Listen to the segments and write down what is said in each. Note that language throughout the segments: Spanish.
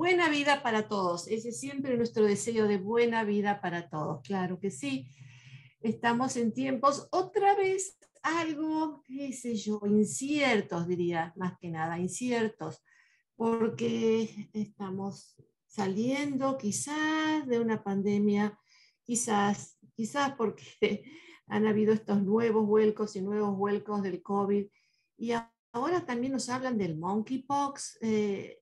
buena vida para todos. Ese es siempre nuestro deseo de buena vida para todos. Claro que sí. Estamos en tiempos otra vez algo, qué sé yo, inciertos, diría, más que nada, inciertos, porque estamos saliendo quizás de una pandemia, quizás, quizás porque han habido estos nuevos vuelcos y nuevos vuelcos del COVID, y ahora también nos hablan del monkeypox. Eh,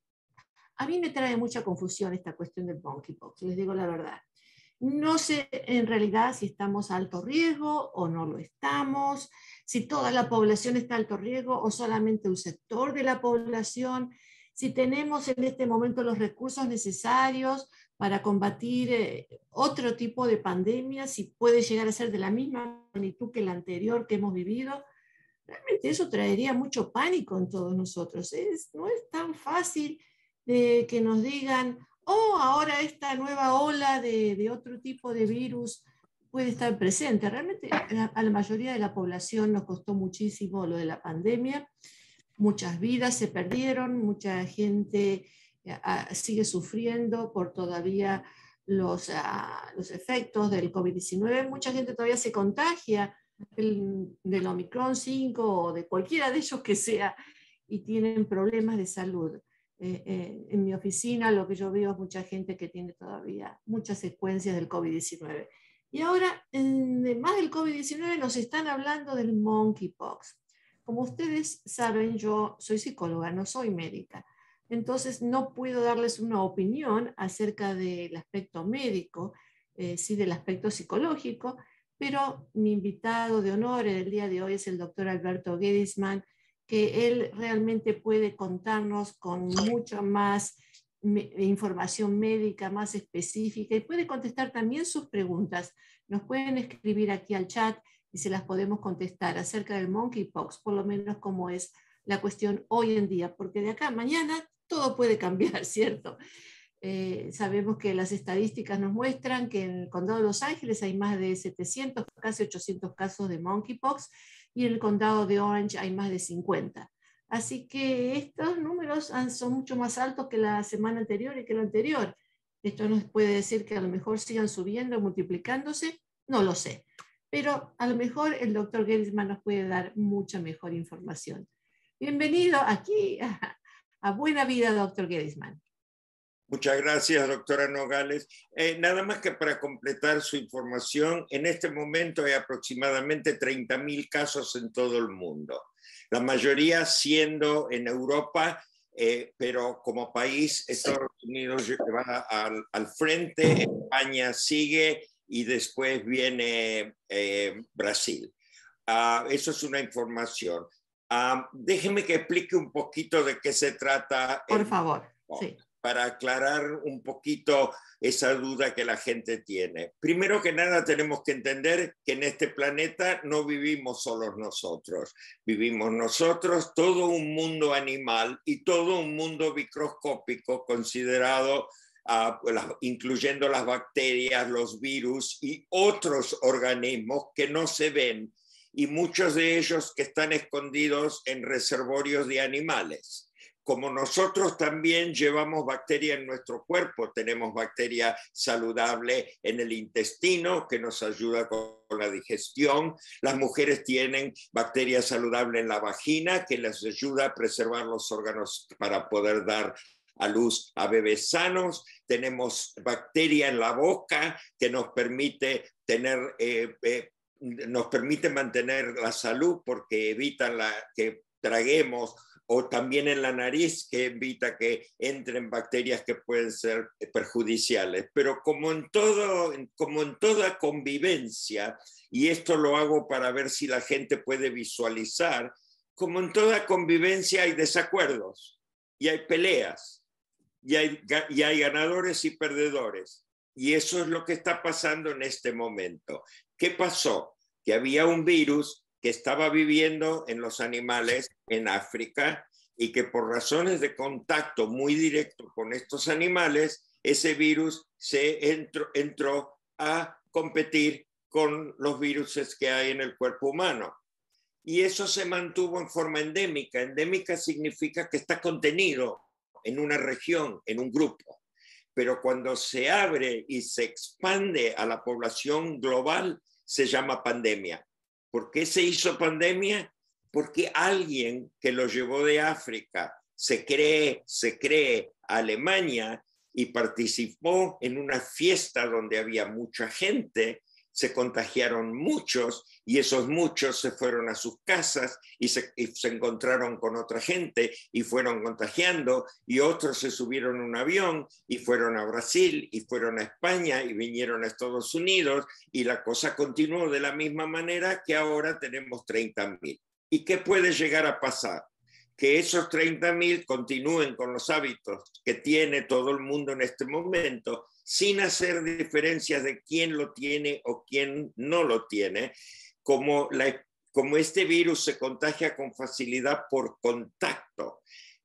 a mí me trae mucha confusión esta cuestión del monkeypox, les digo la verdad. No sé en realidad si estamos a alto riesgo o no lo estamos, si toda la población está a alto riesgo o solamente un sector de la población, si tenemos en este momento los recursos necesarios para combatir eh, otro tipo de pandemia, si puede llegar a ser de la misma magnitud que la anterior que hemos vivido. Realmente eso traería mucho pánico en todos nosotros. no es tan fácil que nos digan, oh, ahora esta nueva ola de, otro tipo de virus puede estar presente. Realmente a la mayoría de la población nos costó muchísimo lo de la pandemia. Muchas vidas se perdieron, mucha gente eh, sigue sufriendo por todavía los, ah, los efectos del COVID-19. Mucha gente todavía se contagia del, del Omicron 5 o de cualquiera de ellos que sea y tienen problemas de salud. Eh, eh, en mi oficina lo que yo veo es mucha gente que tiene todavía muchas secuencias del COVID-19. Y ahora, más del COVID-19, nos están hablando del monkeypox. Como ustedes saben, yo soy psicóloga, no soy médica. Entonces, no puedo darles una opinión acerca del aspecto médico, eh, sí del aspecto psicológico, pero mi invitado de honor en el día de hoy es el doctor Alberto Gedisman, que él realmente puede contarnos con mucha más información médica más específica y puede contestar también sus preguntas. Nos pueden escribir aquí al chat y se las podemos contestar acerca del monkeypox, por lo menos como es la cuestión hoy en día, porque de acá a mañana todo puede cambiar, ¿cierto? Eh, sabemos que las estadísticas nos muestran que en el condado de Los Ángeles hay más de 700, casi 800 casos de monkeypox y en el condado de Orange hay más de 50. Así que estos números son mucho más altos que la semana anterior y que la anterior. Esto nos puede decir que a lo mejor sigan subiendo, multiplicándose, no lo sé. Pero a lo mejor el doctor Gerisman nos puede dar mucha mejor información. Bienvenido aquí a, Buena Vida, doctor Gerisman. Muchas gracias, doctora Nogales. Eh, nada más que para completar su información, en este momento hay aproximadamente 30.000 casos en todo el mundo, la mayoría siendo en Europa, eh, pero como país Estados Unidos va al, frente, España sigue y después viene eh, Brasil. Ah, eso es una información. Ah, déjeme que explique un poquito de qué se trata. Por favor, sí para aclarar un poquito esa duda que la gente tiene. Primero que nada tenemos que entender que en este planeta no vivimos solos nosotros, vivimos nosotros, todo un mundo animal y todo un mundo microscópico considerado ah, incluyendo las bacterias, los virus y otros organismos que no se ven y muchos de ellos que están escondidos en reservorios de animales como nosotros también llevamos bacteria en nuestro cuerpo, tenemos bacteria saludable en el intestino que nos ayuda con la digestión, las mujeres tienen bacteria saludable en la vagina que les ayuda a preservar los órganos para poder dar a luz a bebés sanos, tenemos bacteria en la boca que nos permite tener... Eh, eh, nos permite mantener la salud porque evitan la, que traguemos o también en la nariz que evita que entren bacterias que pueden ser perjudiciales. Pero como en, todo, como en toda convivencia, y esto lo hago para ver si la gente puede visualizar, como en toda convivencia hay desacuerdos y hay peleas y hay, y hay ganadores y perdedores. Y eso es lo que está pasando en este momento. ¿Qué pasó? Que había un virus que estaba viviendo en los animales en África y que por razones de contacto muy directo con estos animales, ese virus se entró, entró a competir con los virus que hay en el cuerpo humano. Y eso se mantuvo en forma endémica. Endémica significa que está contenido en una región, en un grupo. Pero cuando se abre y se expande a la población global, se llama pandemia. ¿Por qué se hizo pandemia? Porque alguien que lo llevó de África se cree, se cree Alemania y participó en una fiesta donde había mucha gente, se contagiaron muchos y esos muchos se fueron a sus casas y se, encontraron con otra gente y fueron contagiando y otros se subieron a un avión y fueron a Brasil y fueron a España y vinieron a Estados Unidos y la cosa continuó de la misma manera que ahora tenemos 30.000. ¿Y qué puede llegar a pasar? que esos 30.000 continúen con los hábitos que tiene todo el mundo en este momento, sin hacer diferencias de quién lo tiene o quién no lo tiene, como, la, como este virus se contagia con facilidad por contacto,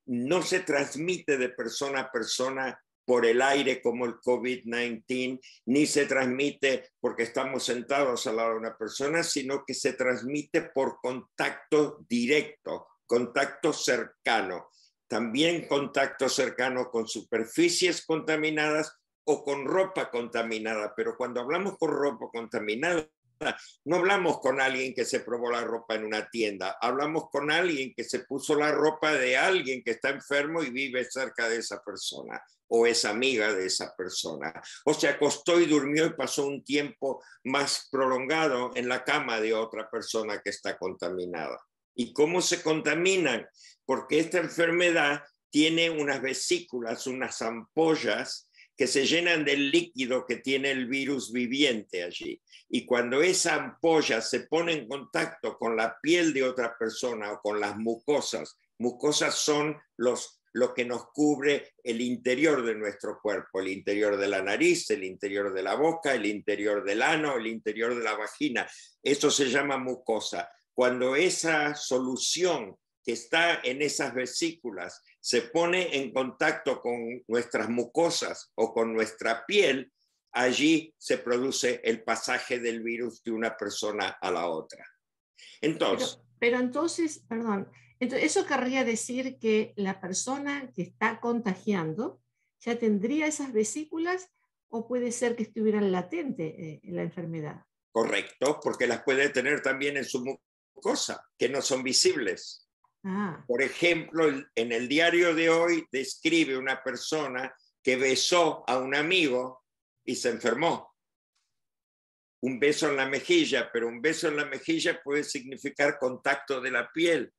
no se transmite de persona a persona por el aire como el COVID-19, ni se transmite porque estamos sentados al lado de una persona, sino que se transmite por contacto directo, contacto cercano, también contacto cercano con superficies contaminadas o con ropa contaminada, pero cuando hablamos con ropa contaminada, no hablamos con alguien que se probó la ropa en una tienda, hablamos con alguien que se puso la ropa de alguien que está enfermo y vive cerca de esa persona o es amiga de esa persona. O se acostó y durmió y pasó un tiempo más prolongado en la cama de otra persona que está contaminada. ¿Y cómo se contaminan? Porque esta enfermedad tiene unas vesículas, unas ampollas que se llenan del líquido que tiene el virus viviente allí. Y cuando esa ampolla se pone en contacto con la piel de otra persona o con las mucosas, mucosas son los, lo que nos cubre el interior de nuestro cuerpo, el interior de la nariz, el interior de la boca, el interior del ano, el interior de la vagina. Eso se llama mucosa cuando esa solución que está en esas vesículas se pone en contacto con nuestras mucosas o con nuestra piel, allí se produce el pasaje del virus de una persona a la otra. Entonces. Pero, entonces, perdón, eso querría decir que la persona que está contagiando ya tendría esas vesículas o puede ser que estuvieran latente eh, en la enfermedad. Correcto, porque las puede tener también en su cosas que no son visibles. Ah. Por ejemplo, en el diario de hoy describe una persona que besó a un amigo y se enfermó. Un beso en la mejilla, pero un beso en la mejilla puede significar contacto de la piel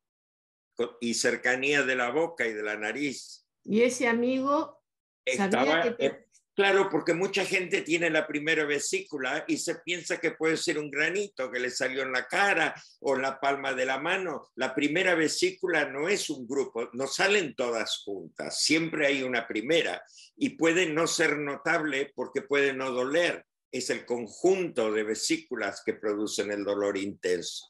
y cercanía de la boca y de la nariz. Y ese amigo sabía que Claro, porque mucha gente tiene la primera vesícula y se piensa que puede ser un granito que le salió en la cara o en la palma de la mano. La primera vesícula no es un grupo, no salen todas juntas, siempre hay una primera y puede no ser notable porque puede no doler. Es el conjunto de vesículas que producen el dolor intenso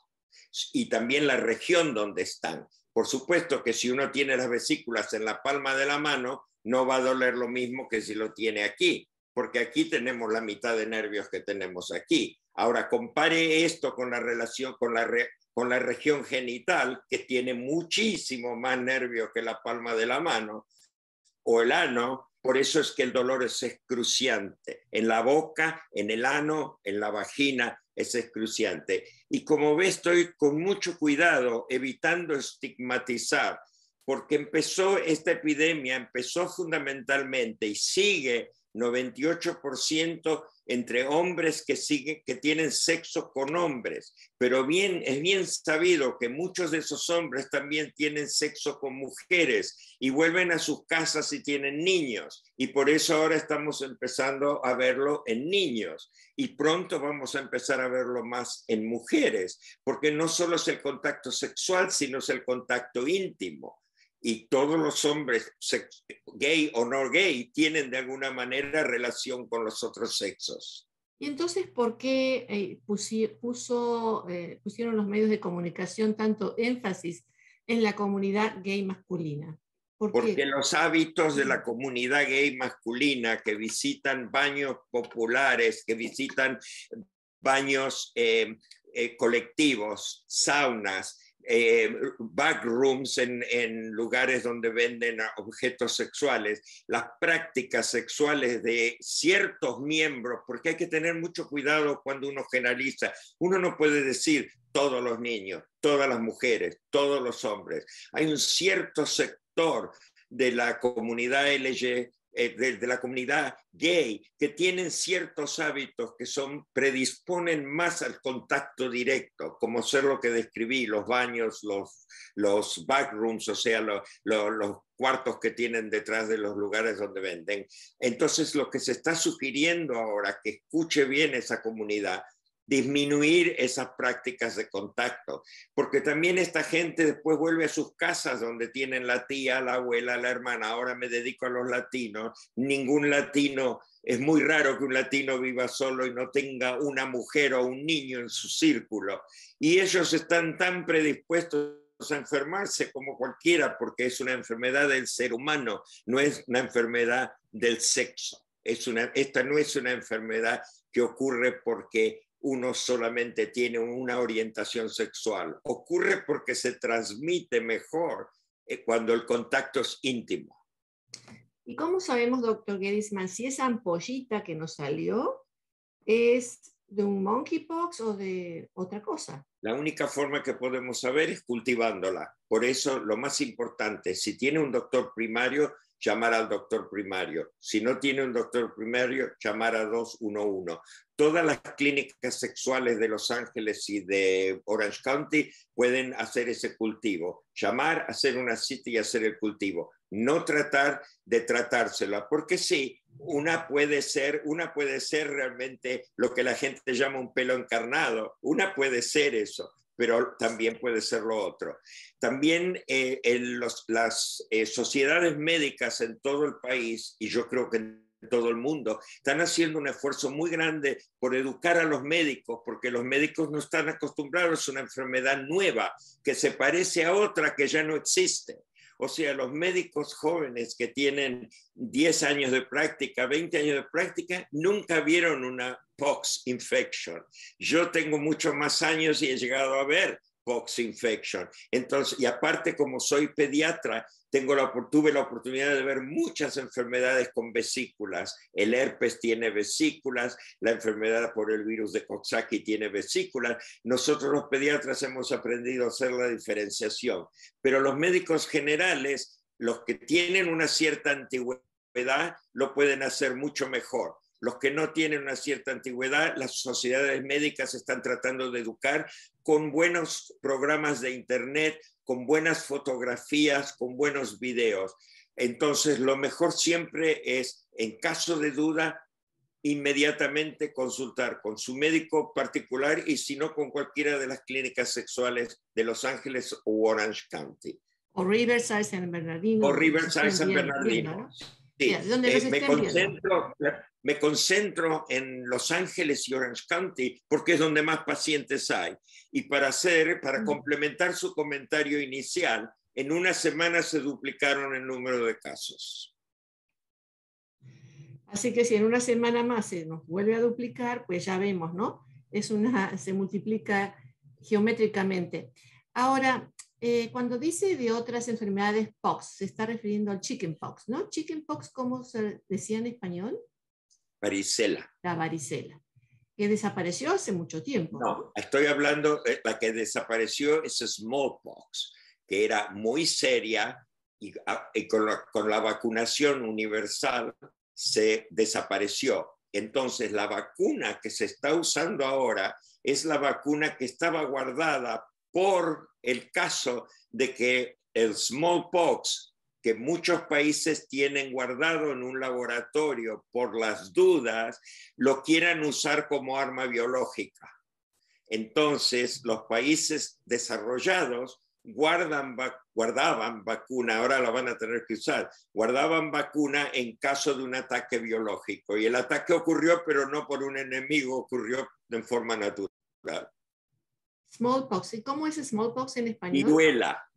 y también la región donde están. Por supuesto que si uno tiene las vesículas en la palma de la mano, no va a doler lo mismo que si lo tiene aquí, porque aquí tenemos la mitad de nervios que tenemos aquí. Ahora, compare esto con la relación con la, con la región genital, que tiene muchísimo más nervios que la palma de la mano, o el ano, por eso es que el dolor es excruciante. En la boca, en el ano, en la vagina, es excruciante. Y como ves, estoy con mucho cuidado, evitando estigmatizar porque empezó esta epidemia, empezó fundamentalmente y sigue 98% entre hombres que, siguen, que tienen sexo con hombres, pero bien, es bien sabido que muchos de esos hombres también tienen sexo con mujeres y vuelven a sus casas y tienen niños. Y por eso ahora estamos empezando a verlo en niños. Y pronto vamos a empezar a verlo más en mujeres, porque no solo es el contacto sexual, sino es el contacto íntimo y todos los hombres, gay o no gay, tienen de alguna manera relación con los otros sexos. ¿Y entonces por qué eh, puso, eh, pusieron los medios de comunicación tanto énfasis en la comunidad gay masculina? Porque los hábitos de la comunidad gay masculina que visitan baños populares, que visitan baños eh, colectivos, saunas, eh, backrooms en, en, lugares donde venden objetos sexuales, las prácticas sexuales de ciertos miembros, porque hay que tener mucho cuidado cuando uno generaliza. Uno no puede decir todos los niños, todas las mujeres, todos los hombres. Hay un cierto sector de la comunidad LG eh, de, la comunidad gay que tienen ciertos hábitos que son predisponen más al contacto directo, como ser lo que describí, los baños, los, los backrooms, o sea, los cuartos que tienen detrás de los lugares donde venden. Entonces, lo que se está sugiriendo ahora, que escuche bien esa comunidad, disminuir esas prácticas de contacto, porque también esta gente después vuelve a sus casas donde tienen la tía, la abuela, la hermana, ahora me dedico a los latinos, ningún latino, es muy raro que un latino viva solo y no tenga una mujer o un niño en su círculo, y ellos están tan predispuestos a enfermarse como cualquiera, porque es una enfermedad del ser humano, no es una enfermedad del sexo. Es una, esta no es una enfermedad que ocurre porque uno solamente tiene una orientación sexual. Ocurre porque se transmite mejor eh, cuando el contacto es íntimo. ¿Y cómo sabemos, doctor Gedisman, si esa ampollita que nos salió es de un monkeypox o de otra cosa? La única forma que podemos saber es cultivándola. Por eso, lo más importante, si tiene un doctor primario, llamar al doctor primario. Si no tiene un doctor primario, llamar a 211. Todas las clínicas sexuales de Los Ángeles y de Orange County pueden hacer ese cultivo. Llamar, hacer una cita y hacer el cultivo. No tratar de tratársela, porque sí, una puede ser, una puede ser realmente lo que la gente llama un pelo encarnado. Una puede ser eso pero también puede ser lo otro. También eh, en las eh, sociedades médicas en todo el país, y yo creo que en todo el mundo, están haciendo un esfuerzo muy grande por educar a los médicos, porque los médicos no están acostumbrados a una enfermedad nueva que se parece a otra que ya no existe. O sea, los médicos jóvenes que tienen 10 años de práctica, 20 años de práctica, nunca vieron una pox infection. Yo tengo muchos más años y he llegado a ver pox infection. Entonces, y aparte como soy pediatra, tengo la, tuve la oportunidad de ver muchas enfermedades con vesículas. El herpes tiene vesículas, la enfermedad por el virus de Coxsackie tiene vesículas. Nosotros los pediatras hemos aprendido a hacer la diferenciación, pero los médicos generales, los que tienen una cierta antigüedad, lo pueden hacer mucho mejor los que no tienen una cierta antigüedad, las sociedades médicas están tratando de educar con buenos programas de Internet, con buenas fotografías, con buenos videos. Entonces, lo mejor siempre es, en caso de duda, inmediatamente consultar con su médico particular y si no con cualquiera de las clínicas sexuales de Los Ángeles o Orange County. O Riverside San Bernardino. O Riverside San Bernardino. Sí, eh, me, concentro, me concentro en Los Ángeles y Orange County porque es donde más pacientes hay. Y para hacer, para complementar su comentario inicial, en una semana se duplicaron el número de casos. Así que si en una semana más se nos vuelve a duplicar, pues ya vemos, ¿no? Es una, se multiplica geométricamente. Ahora, eh, cuando dice de otras enfermedades pox, se está refiriendo al chickenpox, ¿no? Chickenpox, ¿cómo se decía en español? Varicela. La varicela, que desapareció hace mucho tiempo. No, estoy hablando, de la que desapareció es smallpox, que era muy seria y, ah, con, con la vacunación universal se desapareció. Entonces, la vacuna que se está usando ahora es la vacuna que estaba guardada por el caso de que el smallpox, que muchos países tienen guardado en un laboratorio por las dudas, lo quieran usar como arma biológica. Entonces, los países desarrollados guardan, guardaban vacuna, ahora la van a tener que usar, guardaban vacuna en caso de un ataque biológico. Y el ataque ocurrió, pero no por un enemigo, ocurrió de forma natural. Smallpox. ¿Y cómo es smallpox en español? Viruela.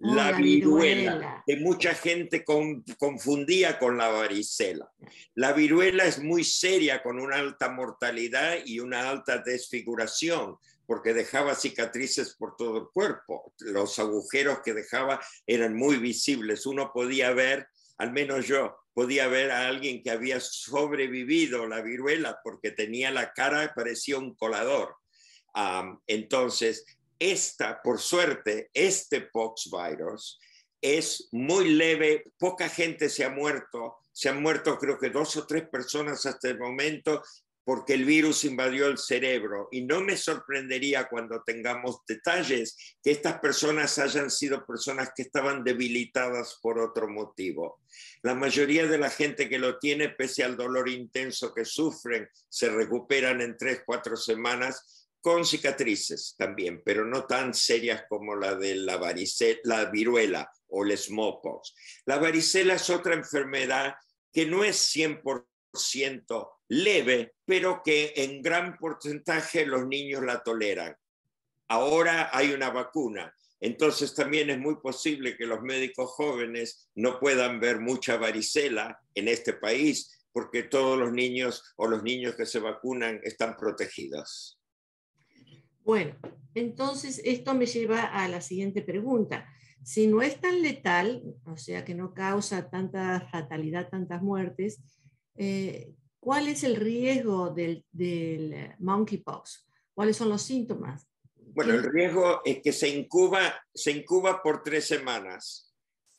Oh, la, viruela, que mucha gente confundía con la varicela. La viruela es muy seria, con una alta mortalidad y una alta desfiguración, porque dejaba cicatrices por todo el cuerpo. Los agujeros que dejaba eran muy visibles. Uno podía ver, al menos yo, podía ver a alguien que había sobrevivido la viruela porque tenía la cara, parecía un colador. entonces, esta, por suerte, este pox virus es muy leve, poca gente se ha muerto, se han muerto creo que dos o tres personas hasta el momento porque el virus invadió el cerebro. Y no me sorprendería cuando tengamos detalles que estas personas hayan sido personas que estaban debilitadas por otro motivo. La mayoría de la gente que lo tiene, pese al dolor intenso que sufren, se recuperan en tres, cuatro semanas con cicatrices también, pero no tan serias como la de la, la viruela o el smallpox. La varicela es otra enfermedad que no es 100% leve, pero que en gran porcentaje los niños la toleran. Ahora hay una vacuna, entonces también es muy posible que los médicos jóvenes no puedan ver mucha varicela en este país, porque todos los niños o los niños que se vacunan están protegidos. Bueno, entonces esto me lleva a la siguiente pregunta. Si no es tan letal, o sea que no causa tanta fatalidad, tantas muertes, eh, ¿Cuál es el riesgo del, del monkeypox? ¿Cuáles son los síntomas? Bueno, el riesgo es que se incuba, se incuba por tres semanas.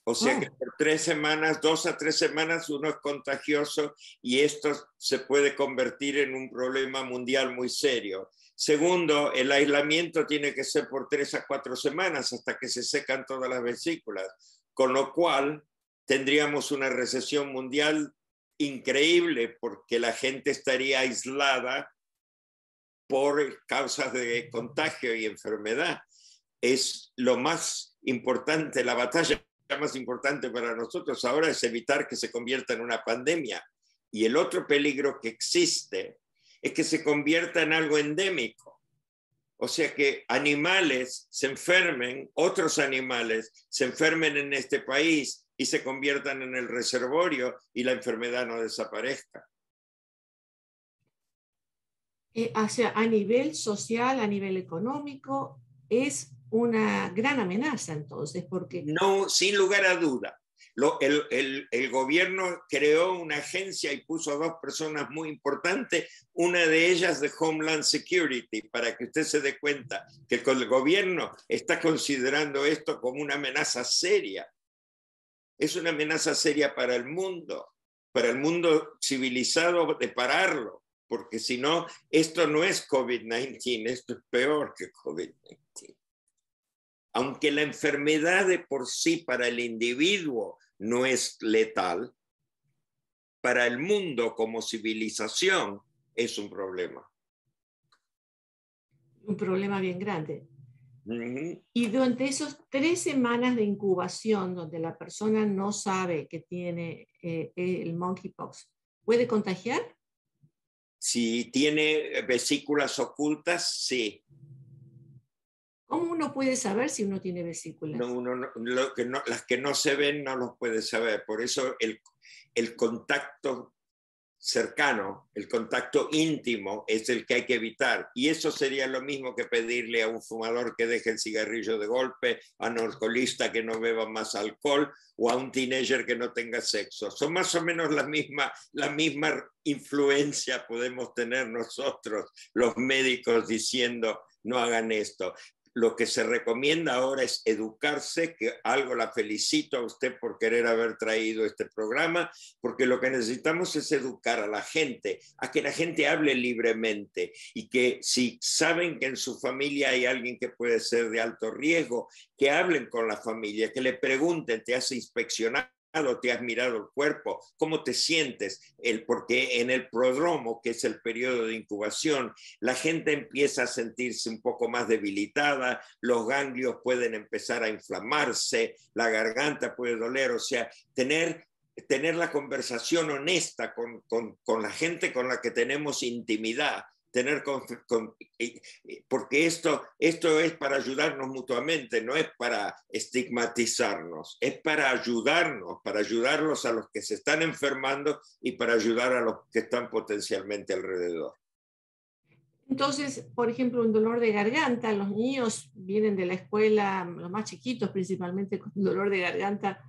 O sea oh. que por tres semanas, dos a tres semanas, uno es contagioso y esto se puede convertir en un problema mundial muy serio. Segundo, el aislamiento tiene que ser por tres a cuatro semanas hasta que se secan todas las vesículas, con lo cual tendríamos una recesión mundial increíble porque la gente estaría aislada por causas de contagio y enfermedad. Es lo más importante, la batalla más importante para nosotros ahora es evitar que se convierta en una pandemia. Y el otro peligro que existe es que se convierta en algo endémico. O sea que animales se enfermen, otros animales se enfermen en este país y se conviertan en el reservorio y la enfermedad no desaparezca. Eh, a nivel social, a nivel económico, es una gran amenaza entonces, porque... No, sin lugar a duda. El, el, gobierno creó una agencia y puso a dos personas muy importantes, una de ellas de Homeland Security, para que usted se dé cuenta que el gobierno está considerando esto como una amenaza seria es una amenaza seria para el mundo, para el mundo civilizado de pararlo, porque si no, esto no es COVID-19, esto es peor que COVID-19. Aunque la enfermedad de por sí para el individuo no es letal, para el mundo como civilización es un problema. Un problema bien grande. Y durante esas tres semanas de incubación, donde la persona no sabe que tiene eh, el monkeypox, ¿puede contagiar? Si tiene vesículas ocultas, sí. ¿Cómo uno puede saber si uno tiene vesículas? No, uno las que no se ven no los puede saber. Por eso el, el contacto cercano, el contacto íntimo es el que hay que evitar. Y eso sería lo mismo que pedirle a un fumador que deje el cigarrillo de golpe, a un alcoholista que no beba más alcohol o a un teenager que no tenga sexo. Son más o menos la misma, la misma influencia podemos tener nosotros, los médicos, diciendo no hagan esto lo que se recomienda ahora es educarse, que algo la felicito a usted por querer haber traído este programa, porque lo que necesitamos es educar a la gente, a que la gente hable libremente y que si saben que en su familia hay alguien que puede ser de alto riesgo, que hablen con la familia, que le pregunten, te hace inspeccionar te has mirado el cuerpo, cómo te sientes, el, porque en el prodromo, que es el periodo de incubación, la gente empieza a sentirse un poco más debilitada, los ganglios pueden empezar a inflamarse, la garganta puede doler, o sea, tener tener la conversación honesta con, con, con la gente con la que tenemos intimidad, tener porque esto, esto es para ayudarnos mutuamente, no es para estigmatizarnos, es para ayudarnos, para ayudarlos a los que se están enfermando y para ayudar a los que están potencialmente alrededor. Entonces, por ejemplo, un dolor de garganta, los niños vienen de la escuela, los más chiquitos principalmente, con dolor de garganta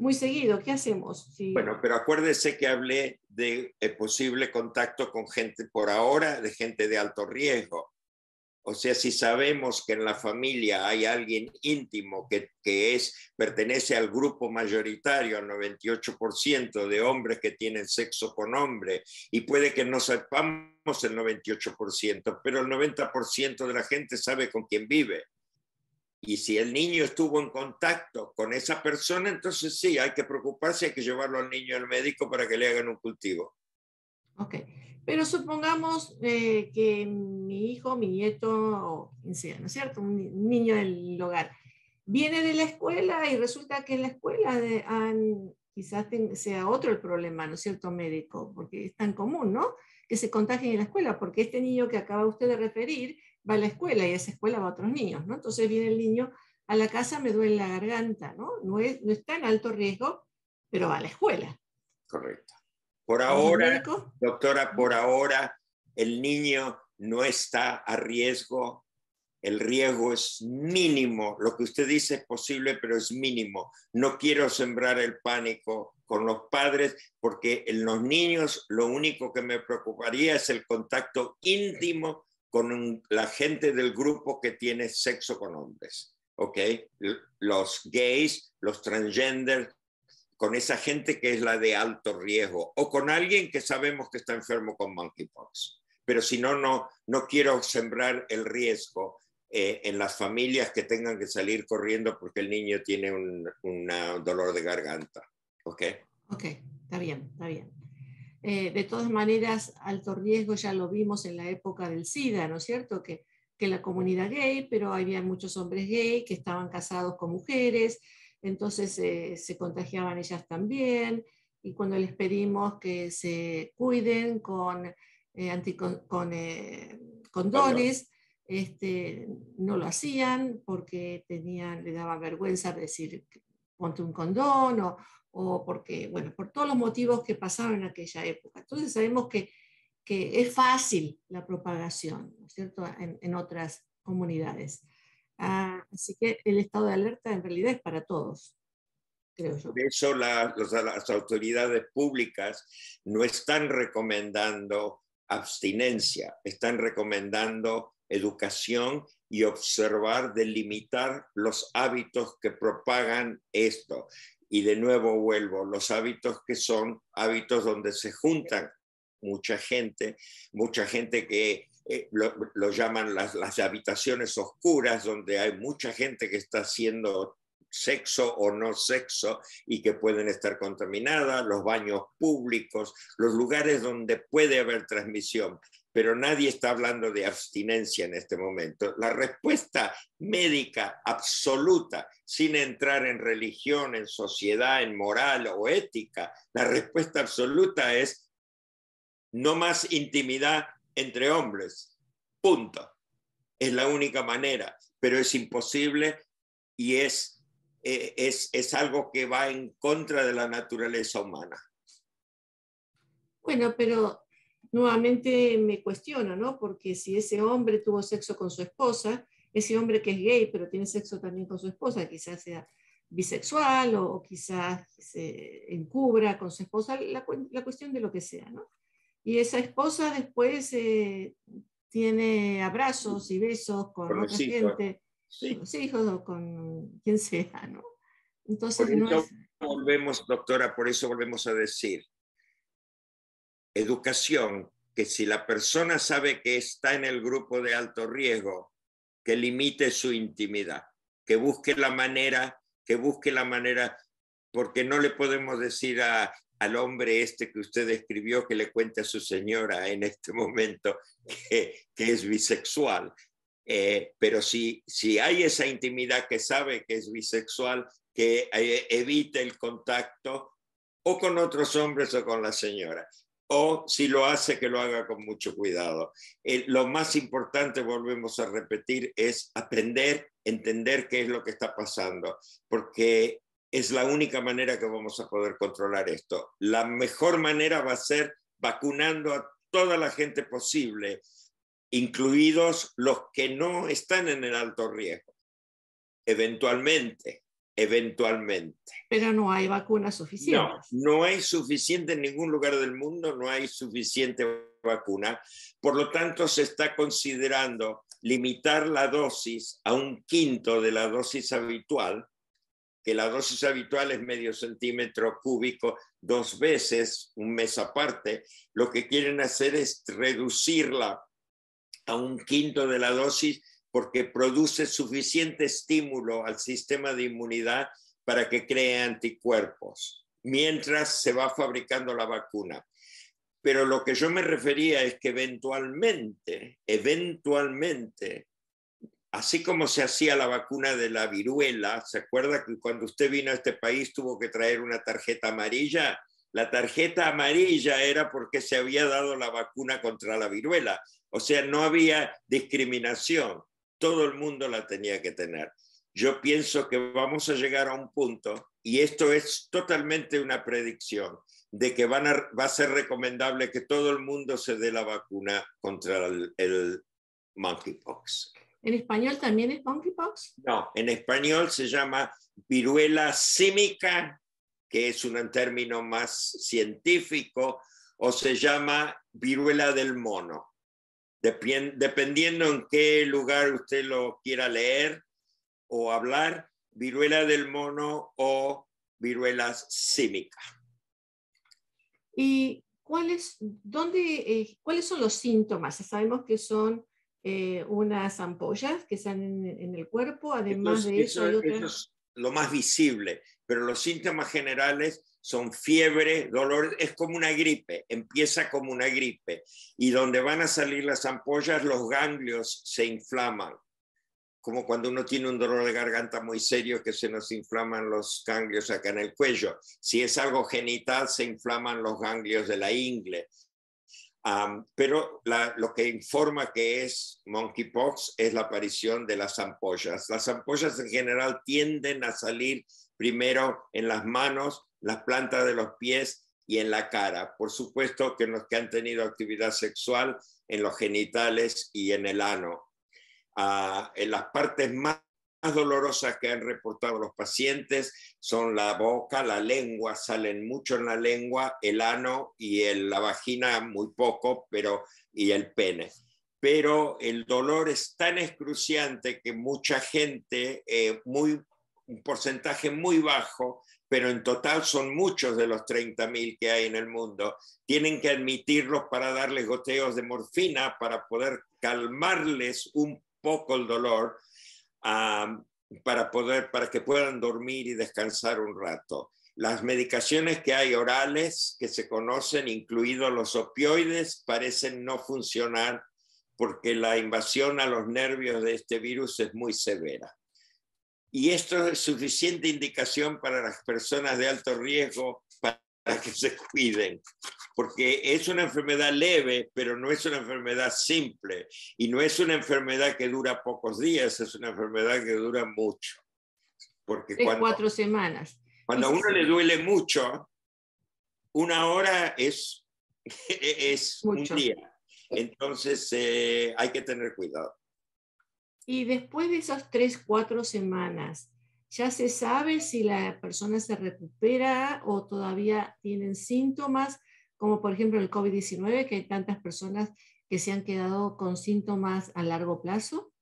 muy seguido. ¿Qué hacemos? Bueno, pero acuérdese que hablé de eh, posible contacto con gente por ahora, de gente de alto riesgo. O sea, si sabemos que en la familia hay alguien íntimo que, que es, pertenece al grupo mayoritario, al 98% de hombres que tienen sexo con hombre, y puede que no sepamos el 98%, pero el 90% de la gente sabe con quién vive. Y si el niño estuvo en contacto con esa persona, entonces sí, hay que preocuparse, hay que llevarlo al niño al médico para que le hagan un cultivo. Ok. Pero supongamos eh, que mi hijo, mi nieto, ¿no es cierto? Un niño del hogar, viene de la escuela y resulta que en la escuela quizás sea otro el problema, ¿no es cierto? Médico, porque es tan común, ¿no? Que se contagien en la escuela, porque este niño que acaba usted de referir va a la escuela y a esa escuela va a otros niños, ¿no? Entonces viene el niño a la casa, me duele la garganta, ¿no? No, es, no está en alto riesgo, pero va a la escuela. Correcto. Por ahora, doctora, por ahora el niño no está a riesgo. El riesgo es mínimo. Lo que usted dice es posible, pero es mínimo. No quiero sembrar el pánico con los padres porque en los niños lo único que me preocuparía es el contacto íntimo con la gente del grupo que tiene sexo con hombres. ¿Ok? Los gays, los transgender, con esa gente que es la de alto riesgo o con alguien que sabemos que está enfermo con monkeypox. Pero si no, no, no quiero sembrar el riesgo eh, en las familias que tengan que salir corriendo porque el niño tiene un dolor de garganta. ¿Ok? Ok, está bien, está bien. Eh, de todas maneras, alto riesgo ya lo vimos en la época del SIDA, ¿no es cierto? Que, que la comunidad gay, pero había muchos hombres gay que estaban casados con mujeres, entonces eh, se contagiaban ellas también, y cuando les pedimos que se cuiden con, eh, con eh, condones, este, no lo hacían porque tenían, le daba vergüenza decir ponte un condón o, o, porque, bueno, por todos los motivos que pasaron en aquella época. Entonces sabemos que, que es fácil la propagación, ¿no es cierto?, en, en otras comunidades. Ah, así que el estado de alerta en realidad es para todos. Creo yo. Por eso las autoridades públicas no están recomendando abstinencia, están recomendando educación y observar, delimitar los hábitos que propagan esto. Y de nuevo vuelvo, los hábitos que son hábitos donde se juntan mucha gente, mucha gente que eh, lo, llaman las, las, habitaciones oscuras, donde hay mucha gente que está haciendo sexo o no sexo y que pueden estar contaminadas, los baños públicos, los lugares donde puede haber transmisión. Pero nadie está hablando de abstinencia en este momento. La respuesta médica absoluta, sin entrar en religión, en sociedad, en moral o ética, la respuesta absoluta es no más intimidad entre hombres. Punto. Es la única manera, pero es imposible y es, eh, es, es algo que va en contra de la naturaleza humana. Bueno, pero nuevamente me cuestiono, ¿no? Porque si ese hombre tuvo sexo con su esposa, ese hombre que es gay, pero tiene sexo también con su esposa, quizás sea bisexual o, quizás se encubra con su esposa, la, la, cuestión de lo que sea, ¿no? Y esa esposa después eh, tiene abrazos y besos con, otra gente, con los hijos o con quien sea, ¿no? Entonces, por volvemos, doctora, por eso volvemos a decir, educación, que si la persona sabe que está en el grupo de alto riesgo, que limite su intimidad, que busque la manera, que busque la manera, porque no le podemos decir al hombre este que usted escribió que le cuente a su señora en este momento que, es bisexual. Eh, pero si, si hay esa intimidad que sabe que es bisexual, que eh, evite el contacto o con otros hombres o con la señora. O si lo hace, que lo haga con mucho cuidado. Lo más importante, volvemos a repetir, es aprender, entender qué es lo que está pasando, porque es la única manera que vamos a poder controlar esto. La mejor manera va a ser vacunando a toda la gente posible, incluidos los que no están en el alto riesgo, eventualmente, eventualmente. Pero no hay vacunas suficientes. No, no hay suficiente en ningún lugar del mundo, no hay suficiente vacuna. Por lo tanto, se está considerando limitar la dosis a un quinto de la dosis habitual, que la dosis habitual es medio centímetro cúbico dos veces, un mes aparte. Lo que quieren hacer es reducirla a un quinto de la dosis porque produce suficiente estímulo al sistema de inmunidad para que cree anticuerpos, mientras se va fabricando la vacuna. Pero lo que yo me refería es que eventualmente, eventualmente, así como se hacía la vacuna de la viruela, ¿se acuerda que cuando usted vino a este país tuvo que traer una tarjeta amarilla? La tarjeta amarilla era porque se había dado la vacuna contra la viruela. O sea, no había discriminación. Todo el mundo la tenía que tener. Yo pienso que vamos a llegar a un punto, y esto es totalmente una predicción, de que van va a ser recomendable que todo el mundo se dé la vacuna contra el, monkeypox. ¿En español también es monkeypox? No, en español se llama viruela símica, que es un término más científico, o se llama viruela del mono. Dependiendo en qué lugar usted lo quiera leer o hablar, viruela del mono o viruela símica. ¿Y cuáles, dónde, eh, cuáles son los síntomas? Sabemos que son eh, unas ampollas que están en, el cuerpo, además de eso, es lo más visible, pero los síntomas generales son fiebre, dolor, es como una gripe, empieza como una gripe, y donde van a salir las ampollas, los ganglios se inflaman como cuando uno tiene un dolor de garganta muy serio que se nos inflaman los ganglios acá en el cuello. Si es algo genital, se inflaman los ganglios de la ingle. Pero lo que informa que es monkeypox es la aparición de las ampollas. Las ampollas en general tienden a salir primero en las manos, las plantas de los pies y en la cara. Por supuesto que en los que han tenido actividad sexual, en los genitales y en el ano en las partes más, dolorosas que han reportado los pacientes son la boca, la lengua, salen mucho en la lengua, el ano y la vagina muy poco, pero y el pene. Pero el dolor es tan excruciante que mucha gente, eh, muy, un porcentaje muy bajo, pero en total son muchos de los 30.000 que hay en el mundo, tienen que admitirlos para darles goteos de morfina para poder calmarles un poco el dolor para, poder, para que puedan dormir y descansar un rato. Las medicaciones que hay orales que se conocen, incluidos los opioides, parecen no funcionar porque la invasión a los nervios de este virus es muy severa. Y esto es suficiente indicación para las personas de alto riesgo para que se cuiden porque es una enfermedad leve, pero no es una enfermedad simple y no es una enfermedad que dura pocos días, es una enfermedad que dura mucho. Porque cuando, cuatro semanas. Cuando a uno le duele mucho, una hora es, es un día. Entonces eh, hay que tener cuidado. Y después de esas tres, cuatro semanas, ¿ya se sabe si la persona se recupera o todavía tienen síntomas? como por ejemplo el COVID-19, que hay tantas personas que se han quedado con síntomas a largo plazo?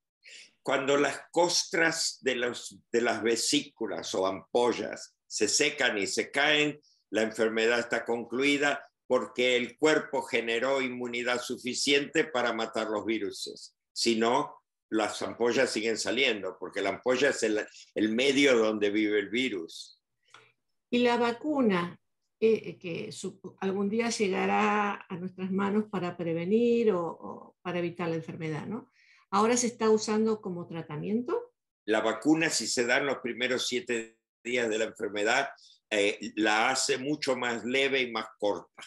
Cuando las costras de, de las vesículas o ampollas se secan y se caen, la enfermedad está concluida porque el cuerpo generó inmunidad suficiente para matar los virus. Si no, las ampollas siguen saliendo, porque la ampolla es el, el medio donde vive el virus. ¿Y la vacuna eh, que algún día llegará a nuestras manos para prevenir o, para evitar la enfermedad, ¿no? Ahora se está usando como tratamiento. La vacuna, si se da en los primeros siete días de la enfermedad, eh, la hace mucho más leve y más corta.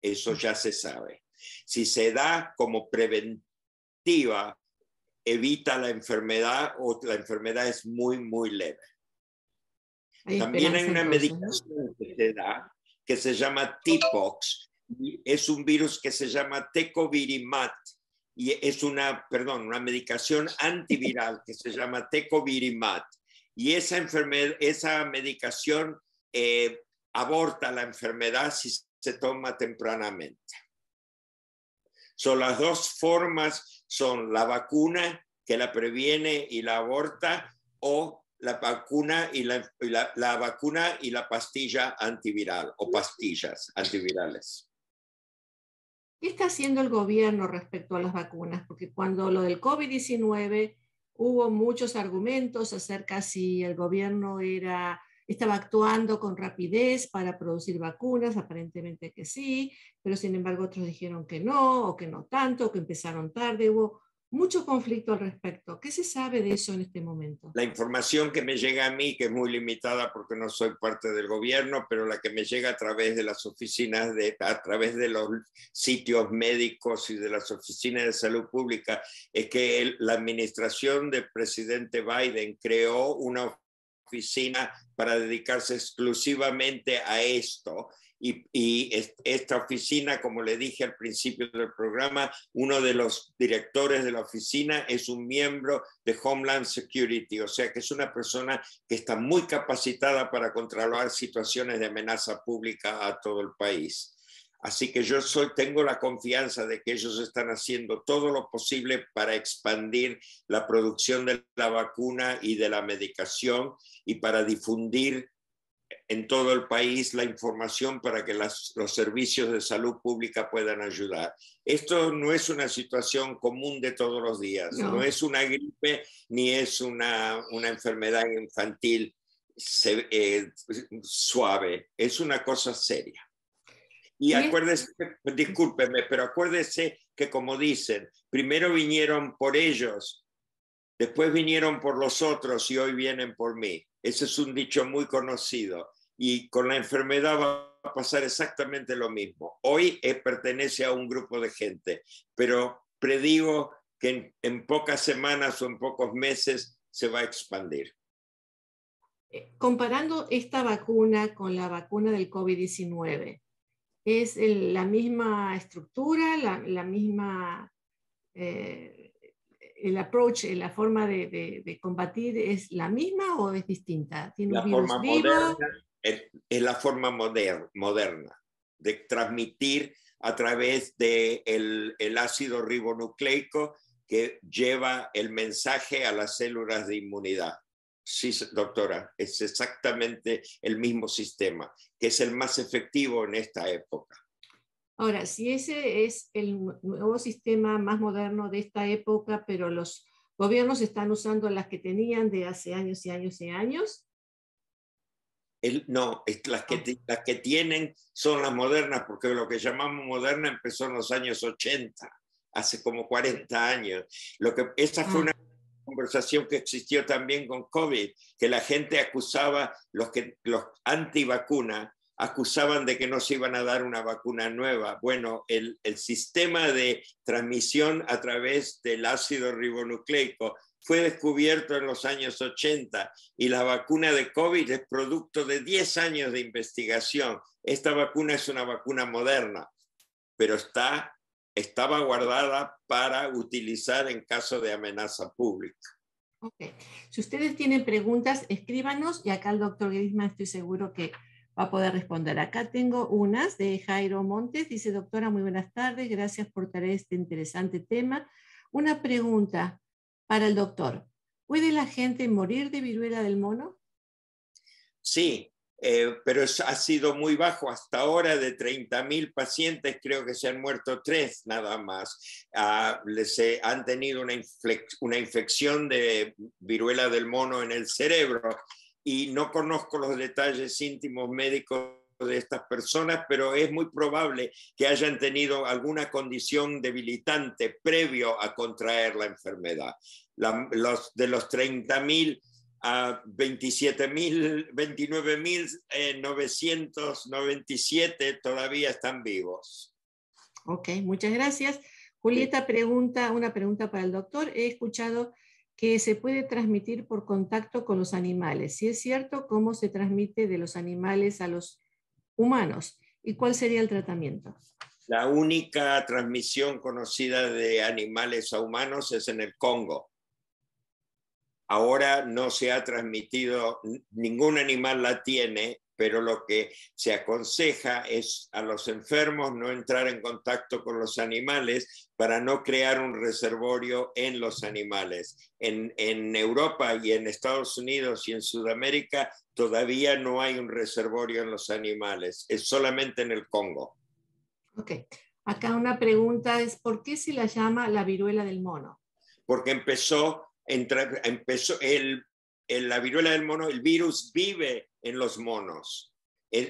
Eso ya se sabe. Si se da como preventiva, evita la enfermedad o la enfermedad es muy, muy leve. También hay una medicación que se da que se llama T-Pox. Es un virus que se llama Tecovirimat y es una, perdón, una medicación antiviral que se llama tecovirimat. Y esa, enfermedad, esa medicación eh, aborta la enfermedad si se toma tempranamente. Son las dos formas, son la vacuna que la previene y la aborta o la vacuna y la, la, vacuna y la pastilla antiviral o pastillas antivirales. ¿Qué está haciendo el gobierno respecto a las vacunas? Porque cuando lo del COVID-19 hubo muchos argumentos acerca si el gobierno era, estaba actuando con rapidez para producir vacunas, aparentemente que sí, pero sin embargo otros dijeron que no, o que no tanto, que empezaron tarde, hubo mucho conflicto al respecto. ¿Qué se sabe de eso en este momento? La información que me llega a mí, que es muy limitada porque no soy parte del gobierno, pero la que me llega a través de las oficinas, de, a través de los sitios médicos y de las oficinas de salud pública, es que la administración del presidente Biden creó una oficina para dedicarse exclusivamente a esto y, esta oficina, como le dije al principio del programa, uno de los directores de la oficina es un miembro de Homeland Security, o sea que es una persona que está muy capacitada para controlar situaciones de amenaza pública a todo el país. Así que yo soy, tengo la confianza de que ellos están haciendo todo lo posible para expandir la producción de la vacuna y de la medicación y para difundir en todo el país la información para que los servicios de salud pública puedan ayudar. Esto no es una situación común de todos los días, no, es una gripe ni es una, una enfermedad infantil eh, suave, es una cosa seria. Y acuérdese, discúlpeme, pero acuérdese que como dicen, primero vinieron por ellos, después vinieron por los otros y hoy vienen por mí. Ese es un dicho muy conocido. Y con la enfermedad va a pasar exactamente lo mismo. Hoy pertenece a un grupo de gente, pero predigo que en, pocas semanas o en pocos meses se va a expandir. Eh, comparando esta vacuna con la vacuna del COVID-19, ¿es la misma estructura, la, misma eh, el approach, la forma de, combatir es la misma o es distinta? ¿Tiene la forma Moderna, es, la forma moderna de transmitir a través del de el ácido ribonucleico que lleva el mensaje a las células de inmunidad. Sí, doctora, es exactamente el mismo sistema, que es el más efectivo en esta época. Ahora, si ese es el nuevo sistema más moderno de esta época, pero los gobiernos están usando las que tenían de hace años y años y años. no, las, que, ah. las que tienen son las modernas, porque lo que llamamos moderna empezó en los años 80, hace como 40 años. Lo que, esa fue ah. una conversación que existió también con COVID, que la gente acusaba los, que, los antivacunas acusaban de que no se iban a dar una vacuna nueva. Bueno, el, sistema de transmisión a través del ácido ribonucleico fue descubierto en los años 80 y la vacuna de COVID es producto de 10 años de investigación. Esta vacuna es una vacuna moderna, pero está, estaba guardada para utilizar en caso de amenaza pública. Si ustedes tienen preguntas, escríbanos y acá el doctor Grisman estoy seguro que va a poder responder. Acá tengo unas de Jairo Montes. Dice, doctora, muy buenas tardes. Gracias por traer este interesante tema. Una pregunta para el doctor. ¿Puede la gente morir de viruela del mono? Sí, eh, pero ha sido muy bajo. Hasta ahora de 30.000 pacientes creo que se han muerto tres nada más. Ah, les, han tenido una, una infección de viruela del mono en el cerebro y no conozco los detalles íntimos médicos de estas personas, pero es muy probable que hayan tenido alguna condición debilitante previo a contraer la enfermedad. los, de los 30.000 a 27.000, 29.997 eh, todavía están vivos. Ok, muchas gracias. Julieta pregunta, una pregunta para el doctor. He escuchado que se puede transmitir por contacto con los animales. Si es cierto, ¿cómo se transmite de los animales a los humanos? ¿Y cuál sería el tratamiento? La única transmisión conocida de animales a humanos es en el Congo. Ahora no se ha transmitido, ningún animal la tiene, pero lo que se aconseja es a los enfermos no entrar en contacto con los animales para no crear un reservorio en los animales. En, Europa y en Estados Unidos y en Sudamérica todavía no hay un reservorio en los animales, es solamente en el Congo. Ok, acá una pregunta es, ¿por qué se la llama la viruela del mono? Porque empezó, empezó el, la viruela del mono, el virus vive en los monos.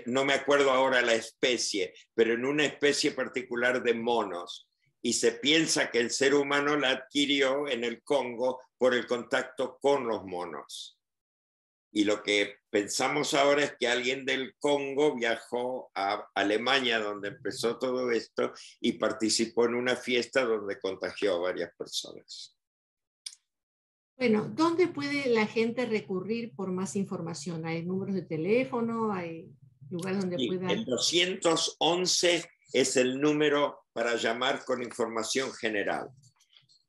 No me acuerdo ahora la especie, pero en una especie particular de monos. Y se piensa que el ser humano la adquirió en el Congo por el contacto con los monos. Y lo que pensamos ahora es que alguien del Congo viajó a Alemania, donde empezó todo esto, y participó en una fiesta donde contagió a varias personas. Bueno, ¿dónde puede la gente recurrir por más información? ¿Hay números de teléfono? ¿Hay lugares donde pueda...? El 211 es el número para llamar con información general.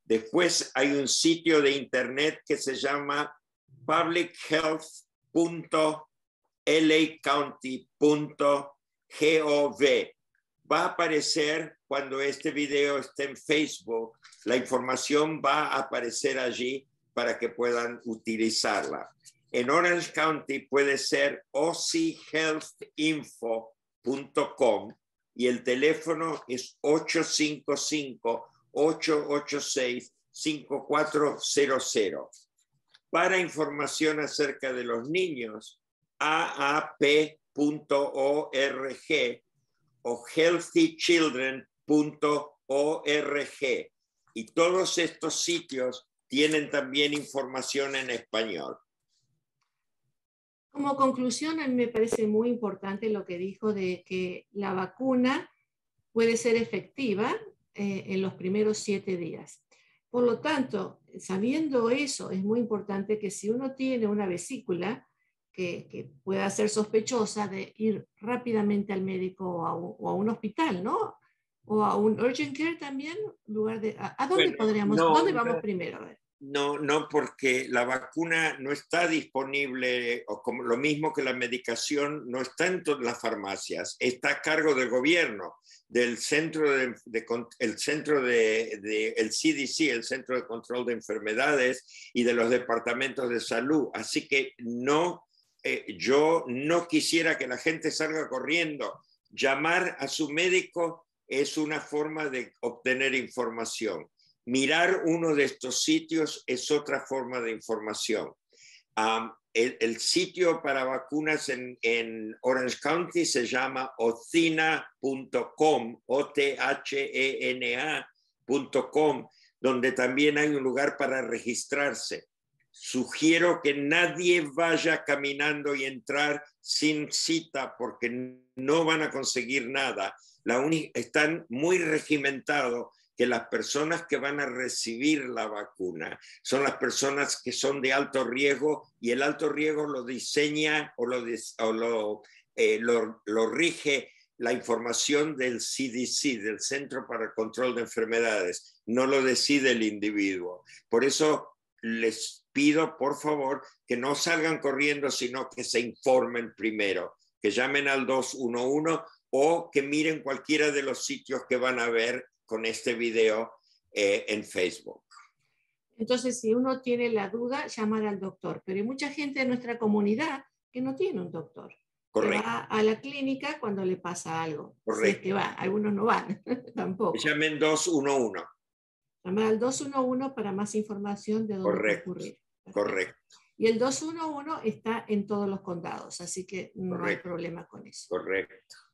Después hay un sitio de internet que se llama publichealth.lacounty.gov. Va a aparecer cuando este video esté en Facebook, la información va a aparecer allí para que puedan utilizarla. En Orange County puede ser ocyhealthinfo.com y el teléfono es 855-886-5400. Para información acerca de los niños, aap.org o healthychildren.org. Y todos estos sitios tienen también información en español. Como conclusión, a mí me parece muy importante lo que dijo de que la vacuna puede ser efectiva eh, en los primeros siete días. Por lo tanto, sabiendo eso, es muy importante que si uno tiene una vesícula que, pueda ser sospechosa, de ir rápidamente al médico o a un hospital, ¿no? O a un urgent care también, lugar de, ¿a, dónde podríamos, dónde vamos primero? No, no, porque la vacuna no está disponible, o como lo mismo que la medicación, no está en todas las farmacias, está a cargo del gobierno, del centro de, el centro de, el CDC, el Centro de Control de Enfermedades y de los departamentos de salud. Así que no, eh, yo no quisiera que la gente salga corriendo. Llamar a su médico es una forma de obtener información. Mirar uno de estos sitios es otra forma de información. el, sitio para vacunas en, Orange County se llama ocina.com, O-T-H-E-N-A.com, donde también hay un lugar para registrarse. Sugiero que nadie vaya caminando y entrar sin cita porque no van a conseguir nada la están muy regimentados que las personas que van a recibir la vacuna son las personas que son de alto riesgo y el alto riesgo lo diseña o lo, lo, eh, lo, lo rige la información del CDC, del Centro para el Control de Enfermedades, no lo decide el individuo. Por eso les pido, por favor, que no salgan corriendo, sino que se informen primero, que llamen al 211 o que miren cualquiera de los sitios que van a ver con este video eh, en Facebook. Entonces, si uno tiene la duda, llamar al doctor. Pero hay mucha gente de nuestra comunidad que no tiene un doctor. Correcto. va a la clínica cuando le pasa algo. Correcto. que va, algunos no van tampoco. Llamen 211. Llamar al 211 para más información de dónde Correcto. ocurrir. Correcto. Y el 211 está en todos los condados, así que no hay problema con eso. Correcto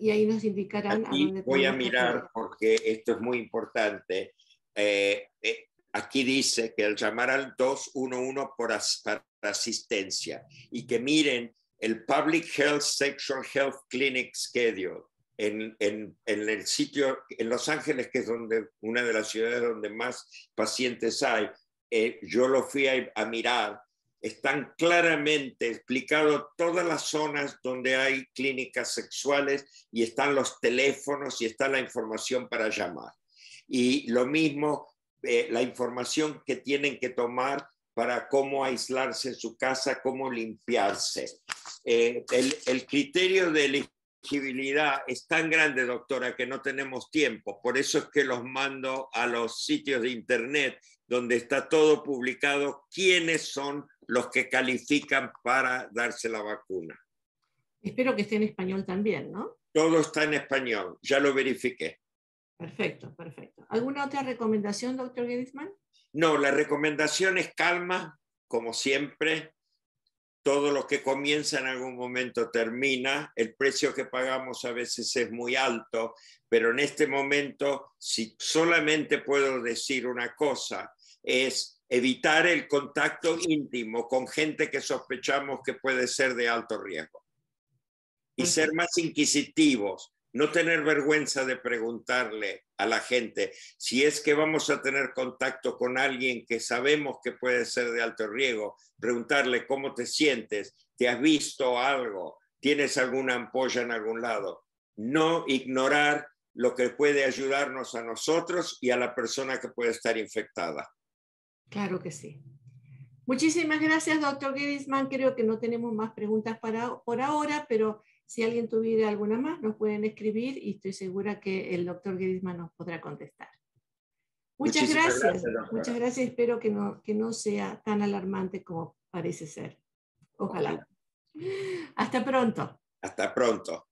y ahí nos indicarán aquí a dónde Voy a mirar porque esto es muy importante. Eh, eh, aquí dice que al llamar al 211 por para asistencia y que miren el Public Health Sexual Health Clinic Schedule en, en, en, el sitio en Los Ángeles, que es donde, una de las ciudades donde más pacientes hay. Eh, yo lo fui a, a mirar están claramente explicados todas las zonas donde hay clínicas sexuales y están los teléfonos y está la información para llamar. Y lo mismo, eh, la información que tienen que tomar para cómo aislarse en su casa, cómo limpiarse. Eh, el, el criterio de elegibilidad es tan grande, doctora, que no tenemos tiempo. Por eso es que los mando a los sitios de internet donde está todo publicado, quiénes son los que califican para darse la vacuna. Espero que esté en español también, ¿no? Todo está en español, ya lo verifiqué. Perfecto, perfecto. ¿Alguna otra recomendación, doctor Gedisman? No, la recomendación es calma, como siempre. Todo lo que comienza en algún momento termina. El precio que pagamos a veces es muy alto, pero en este momento, si solamente puedo decir una cosa, es evitar el contacto íntimo con gente que sospechamos que puede ser de alto riesgo. Y ser más inquisitivos, no tener vergüenza de preguntarle a la gente si es que vamos a tener contacto con alguien que sabemos que puede ser de alto riesgo, preguntarle cómo te sientes, te has visto algo, tienes alguna ampolla en algún lado. No ignorar lo que puede ayudarnos a nosotros y a la persona que puede estar infectada. Claro que sí. Muchísimas gracias, doctor Gedisman. Creo que no tenemos más preguntas para, por ahora, pero si alguien tuviera alguna más, nos pueden escribir y estoy segura que el doctor Gedisman nos podrá contestar. Muchas gracias. Muchas gracias. Espero que no, que no sea tan alarmante como parece ser. Ojalá. Hasta pronto. Hasta pronto.